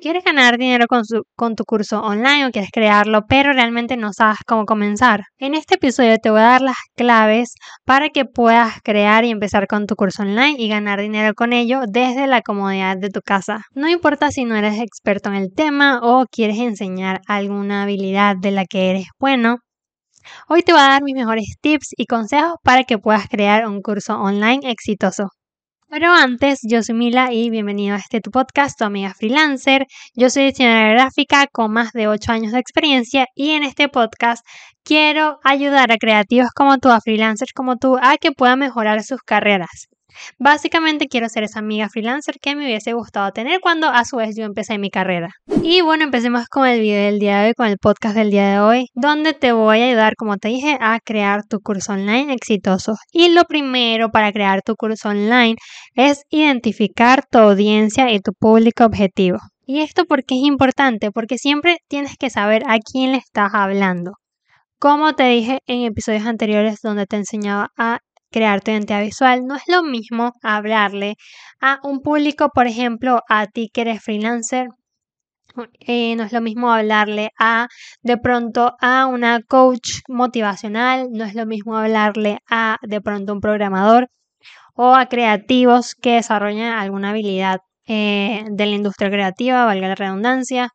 ¿Quieres ganar dinero con, con, tu curso online o quieres crearlo, pero realmente no sabes cómo comenzar? En este episodio te voy a dar las claves para que puedas crear y empezar con tu curso online y ganar dinero con ello desde la comodidad de tu casa. No importa si no eres experto en el tema o quieres enseñar alguna habilidad de la que eres bueno. Hoy te voy a dar mis mejores tips y consejos para que puedas crear un curso online exitoso. Pero antes, yo soy Mila y bienvenido a este tu podcast, tu amiga freelancer. Yo soy diseñadora gráfica con más de 8 años de experiencia y en este podcast quiero ayudar a creativos como tú, a freelancers como tú, a que puedan mejorar sus carreras. Básicamente quiero ser esa amiga freelancer que me hubiese gustado tener cuando a su vez yo empecé mi carrera. Y bueno, empecemos con el video del día de hoy, con el podcast del día de hoy, donde te voy a ayudar, como te dije, a crear tu curso online exitoso. Y lo primero para crear tu curso online es identificar tu audiencia y tu público objetivo. ¿Y esto por qué es importante? Porque siempre tienes que saber a quién le estás hablando. Como te dije en episodios anteriores donde te enseñaba a crear tu identidad visual, no es lo mismo hablarle a un público, por ejemplo, a ti que eres freelancer, eh, no es lo mismo hablarle a de pronto a una coach motivacional, no es lo mismo hablarle a de pronto un programador o a creativos que desarrollan alguna habilidad eh, de la industria creativa, valga la redundancia.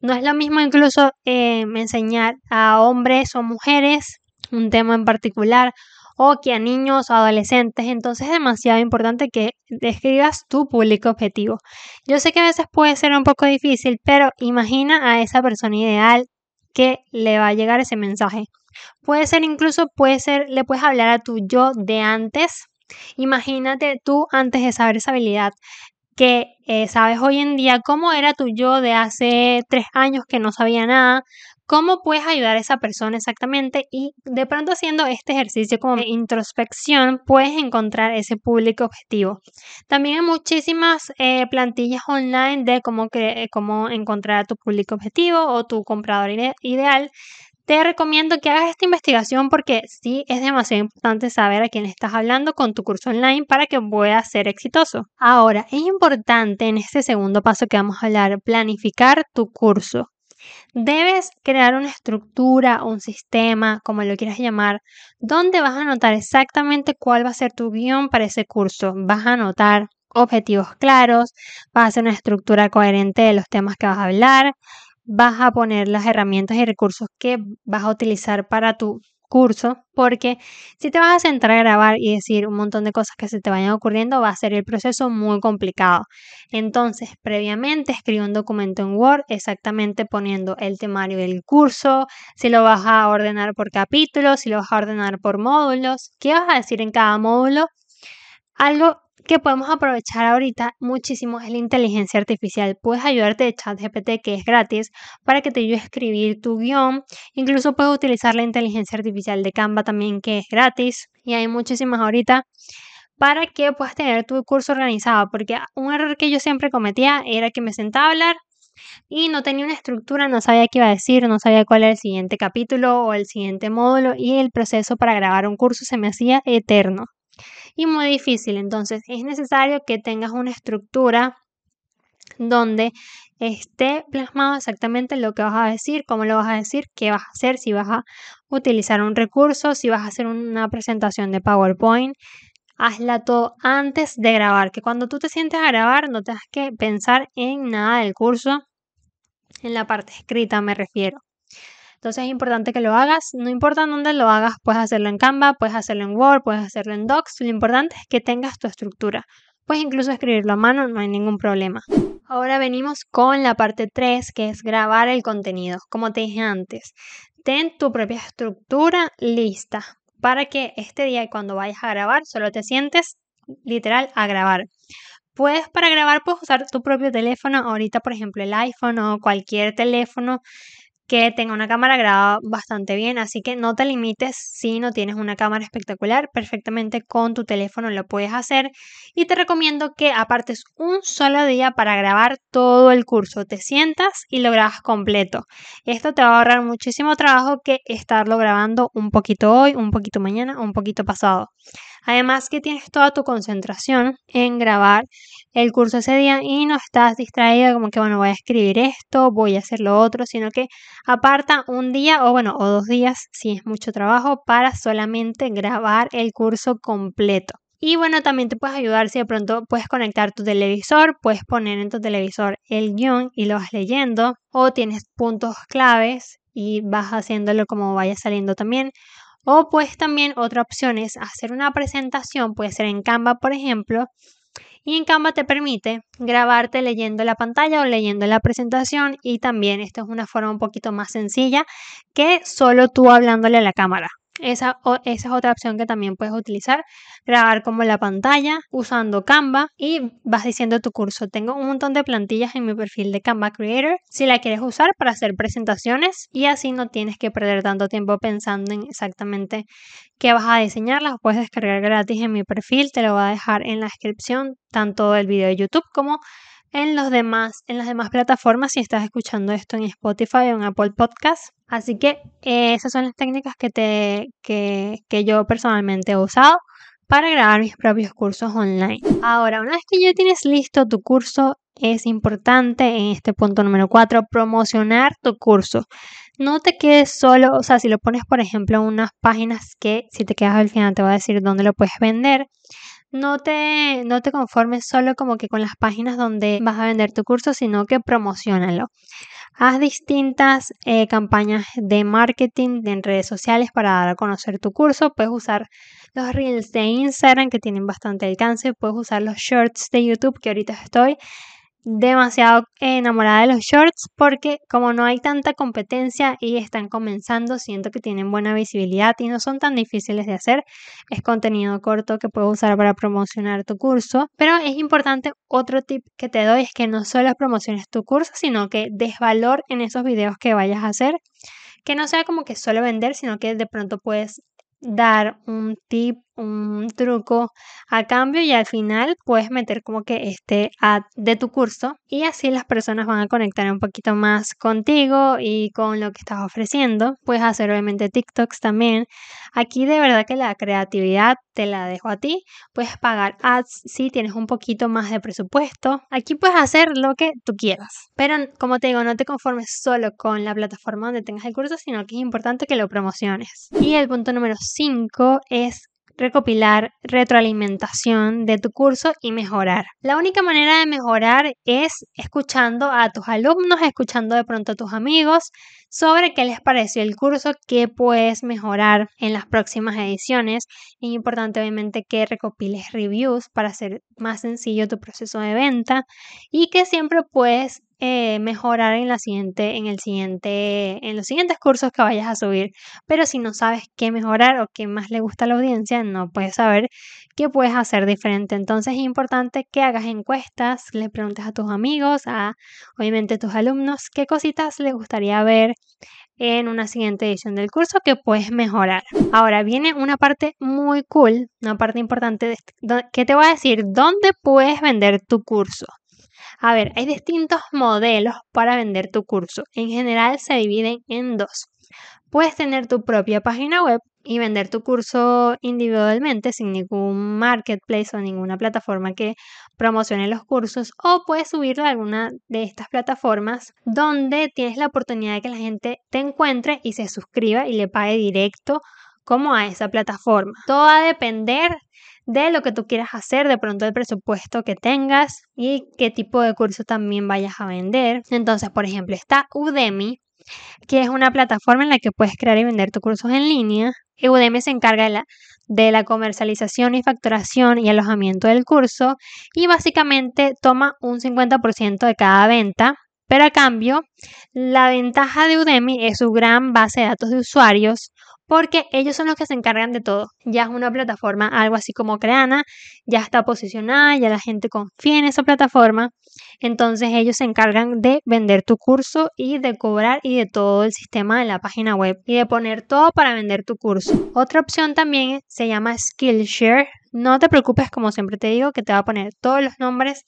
No es lo mismo incluso eh, enseñar a hombres o mujeres un tema en particular o que a niños o adolescentes. Entonces es demasiado importante que describas tu público objetivo. Yo sé que a veces puede ser un poco difícil, pero imagina a esa persona ideal que le va a llegar ese mensaje. Puede ser incluso, puede ser, le puedes hablar a tu yo de antes. Imagínate tú antes de saber esa habilidad que eh, sabes hoy en día cómo era tu yo de hace tres años que no sabía nada, cómo puedes ayudar a esa persona exactamente y de pronto haciendo este ejercicio como introspección puedes encontrar ese público objetivo. También hay muchísimas eh, plantillas online de cómo, cómo encontrar a tu público objetivo o tu comprador ideal. Te recomiendo que hagas esta investigación porque sí es demasiado importante saber a quién estás hablando con tu curso online para que pueda ser exitoso. Ahora, es importante en este segundo paso que vamos a hablar planificar tu curso. Debes crear una estructura, un sistema, como lo quieras llamar, donde vas a anotar exactamente cuál va a ser tu guion para ese curso. Vas a anotar objetivos claros, vas a hacer una estructura coherente de los temas que vas a hablar, vas a poner las herramientas y recursos que vas a utilizar para tu curso, porque si te vas a sentar a grabar y decir un montón de cosas que se te vayan ocurriendo, va a ser el proceso muy complicado. Entonces, previamente escribe un documento en Word exactamente poniendo el temario del curso, si lo vas a ordenar por capítulos, si lo vas a ordenar por módulos, qué vas a decir en cada módulo. Algo que podemos aprovechar ahorita muchísimo es la inteligencia artificial. Puedes ayudarte de ChatGPT que es gratis para que te ayude a escribir tu guion. Incluso puedes utilizar la inteligencia artificial de Canva también que es gratis. Y hay muchísimas ahorita para que puedas tener tu curso organizado. Porque un error que yo siempre cometía era que me sentaba a hablar y no tenía una estructura, no sabía qué iba a decir, no sabía cuál era el siguiente capítulo o el siguiente módulo y el proceso para grabar un curso se me hacía eterno y muy difícil. Entonces es necesario que tengas una estructura donde esté plasmado exactamente lo que vas a decir, cómo lo vas a decir, qué vas a hacer, si vas a utilizar un recurso, si vas a hacer una presentación de PowerPoint. Hazla todo antes de grabar, que cuando tú te sientes a grabar no tengas que pensar en nada del curso, en la parte escrita me refiero. Entonces es importante que lo hagas, no importa dónde lo hagas, puedes hacerlo en Canva, puedes hacerlo en Word, puedes hacerlo en Docs, lo importante es que tengas tu estructura. Puedes incluso escribirlo a mano, no hay ningún problema. Ahora venimos con la parte 3, que es grabar el contenido. Como te dije antes, ten tu propia estructura lista para que este día cuando vayas a grabar solo te sientes literal a grabar. Puedes para grabar puedes usar tu propio teléfono, ahorita por ejemplo el iPhone o cualquier teléfono que tenga una cámara grabada bastante bien, así que no te limites si no tienes una cámara espectacular, perfectamente con tu teléfono lo puedes hacer y te recomiendo que apartes un solo día para grabar todo el curso, te sientas y lo grabas completo. Esto te va a ahorrar muchísimo trabajo que estarlo grabando un poquito hoy, un poquito mañana, un poquito pasado. Además que tienes toda tu concentración en grabar el curso ese día y no estás distraída como que, bueno, voy a escribir esto, voy a hacer lo otro, sino que aparta un día o, bueno, o dos días, si es mucho trabajo, para solamente grabar el curso completo. Y bueno, también te puedes ayudar si de pronto puedes conectar tu televisor, puedes poner en tu televisor el guion y lo vas leyendo, o tienes puntos claves y vas haciéndolo como vaya saliendo también. O pues también otra opción es hacer una presentación, puede ser en Canva, por ejemplo, y en Canva te permite grabarte leyendo la pantalla o leyendo la presentación y también esto es una forma un poquito más sencilla que solo tú hablándole a la cámara. Esa, esa, es otra opción que también puedes utilizar. Grabar como la pantalla usando Canva y vas diciendo tu curso. Tengo un montón de plantillas en mi perfil de Canva Creator si la quieres usar para hacer presentaciones y así no tienes que perder tanto tiempo pensando en exactamente qué vas a diseñar. Las puedes descargar gratis en mi perfil. Te lo voy a dejar en la descripción tanto del video de YouTube como en, los demás, en las demás plataformas si estás escuchando esto en Spotify o en Apple Podcast. Así que eh, esas son las técnicas que, te, que, que yo personalmente he usado para grabar mis propios cursos online. Ahora, una vez que ya tienes listo tu curso, es importante en este punto número 4 promocionar tu curso. No te quedes solo, o sea, si lo pones por ejemplo en unas páginas que si te quedas al final te va a decir dónde lo puedes vender no te, no te conformes solo como que con las páginas donde vas a vender tu curso, sino que promocionalo. Haz distintas eh, campañas de marketing en redes sociales para dar a conocer tu curso. Puedes usar los reels de Instagram que tienen bastante alcance. Puedes usar los shorts de YouTube que ahorita estoy demasiado enamorada de los shorts porque como no hay tanta competencia y están comenzando, siento que tienen buena visibilidad y no son tan difíciles de hacer. Es contenido corto que puedes usar para promocionar tu curso. Pero es importante, otro tip que te doy es que no solo promociones tu curso, sino que des valor en esos videos que vayas a hacer. Que no sea como que solo vender, sino que de pronto puedes dar un tip, un truco a cambio y al final puedes meter como que este ad de tu curso y así las personas van a conectar un poquito más contigo y con lo que estás ofreciendo. Puedes hacer obviamente TikToks también. Aquí de verdad que la creatividad te la dejo a ti. Puedes pagar ads si tienes un poquito más de presupuesto. Aquí puedes hacer lo que tú quieras. Pero como te digo, no te conformes solo con la plataforma donde tengas el curso, sino que es importante que lo promociones. Y el punto número 5 es recopilar retroalimentación de tu curso y mejorar. La única manera de mejorar es escuchando a tus alumnos, escuchando de pronto a tus amigos sobre qué les pareció el curso, qué puedes mejorar en las próximas ediciones. Es importante obviamente que recopiles reviews para hacer más sencillo tu proceso de venta y que siempre puedes eh, mejorar en la siguiente, en el siguiente, en los siguientes cursos que vayas a subir. Pero si no sabes qué mejorar o qué más le gusta a la audiencia, no puedes saber qué puedes hacer diferente. Entonces es importante que hagas encuestas, le preguntes a tus amigos, a obviamente tus alumnos, qué cositas les gustaría ver en una siguiente edición del curso que puedes mejorar. Ahora viene una parte muy cool, una parte importante que te voy a decir dónde puedes vender tu curso. A ver, hay distintos modelos para vender tu curso. En general se dividen en dos. Puedes tener tu propia página web y vender tu curso individualmente sin ningún marketplace o ninguna plataforma que promocione los cursos o puedes subirlo a alguna de estas plataformas donde tienes la oportunidad de que la gente te encuentre y se suscriba y le pague directo como a esa plataforma. Todo va a depender de lo que tú quieras hacer, de pronto el presupuesto que tengas y qué tipo de curso también vayas a vender. Entonces, por ejemplo, está Udemy, que es una plataforma en la que puedes crear y vender tus cursos en línea. Udemy se encarga de la, de la comercialización y facturación y alojamiento del curso y básicamente toma un 50% de cada venta. Pero a cambio, la ventaja de Udemy es su gran base de datos de usuarios, porque ellos son los que se encargan de todo. Ya es una plataforma, algo así como Creana, ya está posicionada, ya la gente confía en esa plataforma. Entonces ellos se encargan de vender tu curso y de cobrar y de todo el sistema de la página web y de poner todo para vender tu curso. Otra opción también se llama Skillshare. No te preocupes, como siempre te digo, que te va a poner todos los nombres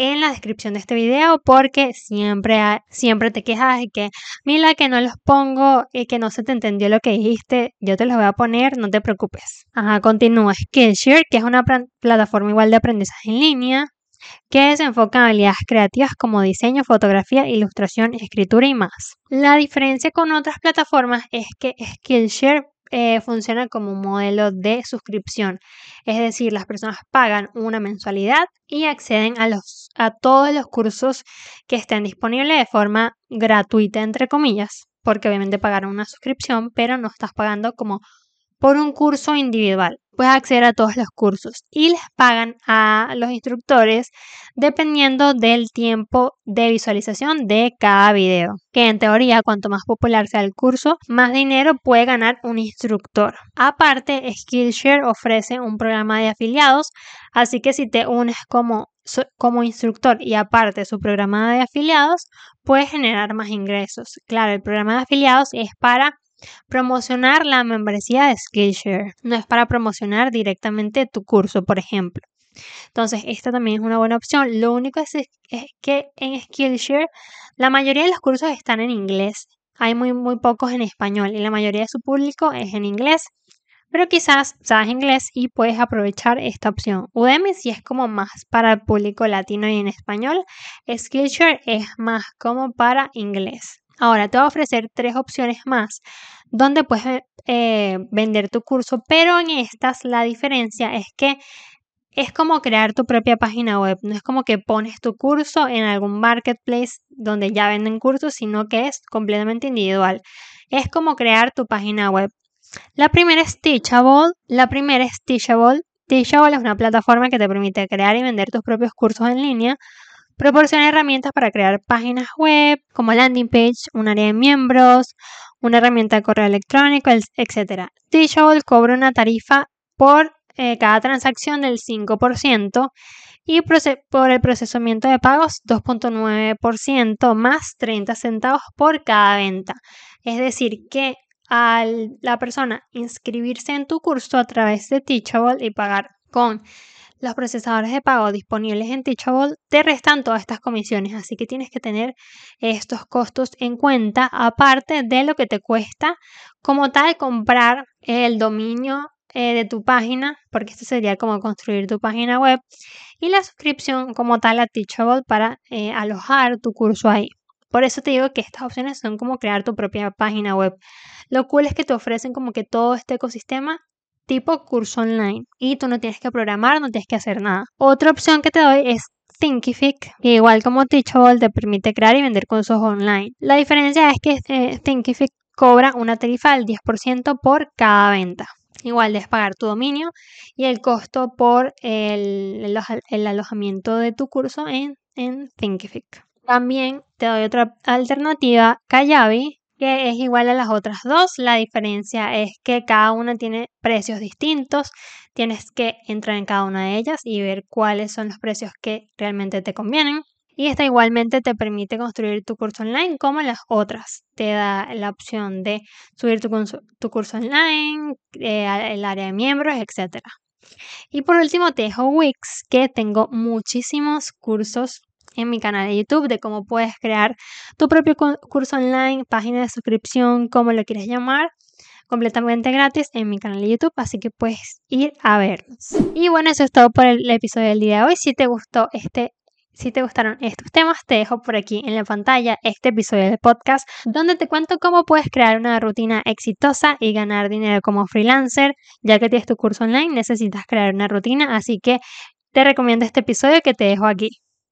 en la descripción de este video porque siempre, siempre te quejas de que, mira que no los pongo y que no se te entendió lo que dijiste, yo te los voy a poner, no te preocupes. Ajá, continúa Skillshare, que es una plataforma igual de aprendizaje en línea que se enfoca en habilidades creativas como diseño, fotografía, ilustración, escritura y más. La diferencia con otras plataformas es que Skillshare eh, funciona como un modelo de suscripción, es decir, las personas pagan una mensualidad y acceden a, los, a todos los cursos que estén disponibles de forma gratuita, entre comillas, porque obviamente pagaron una suscripción, pero no estás pagando como por un curso individual. Puedes acceder a todos los cursos y les pagan a los instructores dependiendo del tiempo de visualización de cada video. Que en teoría, cuanto más popular sea el curso, más dinero puede ganar un instructor. Aparte, Skillshare ofrece un programa de afiliados, así que si te unes como como instructor y aparte su programa de afiliados, puedes generar más ingresos. Claro, el programa de afiliados es para Promocionar la membresía de Skillshare no es para promocionar directamente tu curso, por ejemplo. Entonces, esta también es una buena opción. Lo único es, que en Skillshare la mayoría de los cursos están en inglés. Hay muy, muy pocos en español y la mayoría de su público es en inglés. Pero quizás sabes inglés y puedes aprovechar esta opción. Udemy si es como más para el público latino y en español. Skillshare es más como para inglés. Ahora te voy a ofrecer tres opciones más donde puedes eh, vender tu curso, pero en estas la diferencia es que es como crear tu propia página web. No es como que pones tu curso en algún marketplace donde ya venden cursos, sino que es completamente individual. Es como crear tu página web. La primera es Teachable. La primera es Teachable. Teachable es una plataforma que te permite crear y vender tus propios cursos en línea Proporciona herramientas para crear páginas web como landing page, un área de miembros, una herramienta de correo electrónico, etc. Teachable cobra una tarifa por eh, cada transacción del 5% y por el procesamiento de pagos 2.9% más 30 centavos por cada venta. Es decir, que al la persona inscribirse en tu curso a través de Teachable y pagar con los procesadores de pago disponibles en Teachable te restan todas estas comisiones, así que tienes que tener estos costos en cuenta, aparte de lo que te cuesta como tal comprar el dominio eh, de tu página, porque esto sería como construir tu página web, y la suscripción como tal a Teachable para eh, alojar tu curso ahí. Por eso te digo que estas opciones son como crear tu propia página web. Lo cool es que te ofrecen como que todo este ecosistema tipo curso online y tú no tienes que programar, no tienes que hacer nada. Otra opción que te doy es Thinkific, que igual como Teachable te permite crear y vender cursos online. La diferencia es que eh, Thinkific cobra una tarifa del 10% por cada venta. Igual debes pagar tu dominio y el costo por el, el, alojamiento de tu curso en, en Thinkific. También te doy otra alternativa, Kayabi, que es igual a las otras dos. La diferencia es que cada una tiene precios distintos. Tienes que entrar en cada una de ellas y ver cuáles son los precios que realmente te convienen. Y esta igualmente te permite construir tu curso online como las otras. Te da la opción de subir tu, curso online, eh, el área de miembros, etc. Y por último te dejo Wix, que tengo muchísimos cursos en mi canal de YouTube de cómo puedes crear tu propio curso online, página de suscripción, como lo quieres llamar, completamente gratis en mi canal de YouTube, así que puedes ir a verlos. Y bueno, eso es todo por el episodio del día de hoy. Si te gustó este si te gustaron estos temas, te dejo por aquí en la pantalla este episodio de podcast donde te cuento cómo puedes crear una rutina exitosa y ganar dinero como freelancer. Ya que tienes tu curso online, necesitas crear una rutina, así que te recomiendo este episodio que te dejo aquí.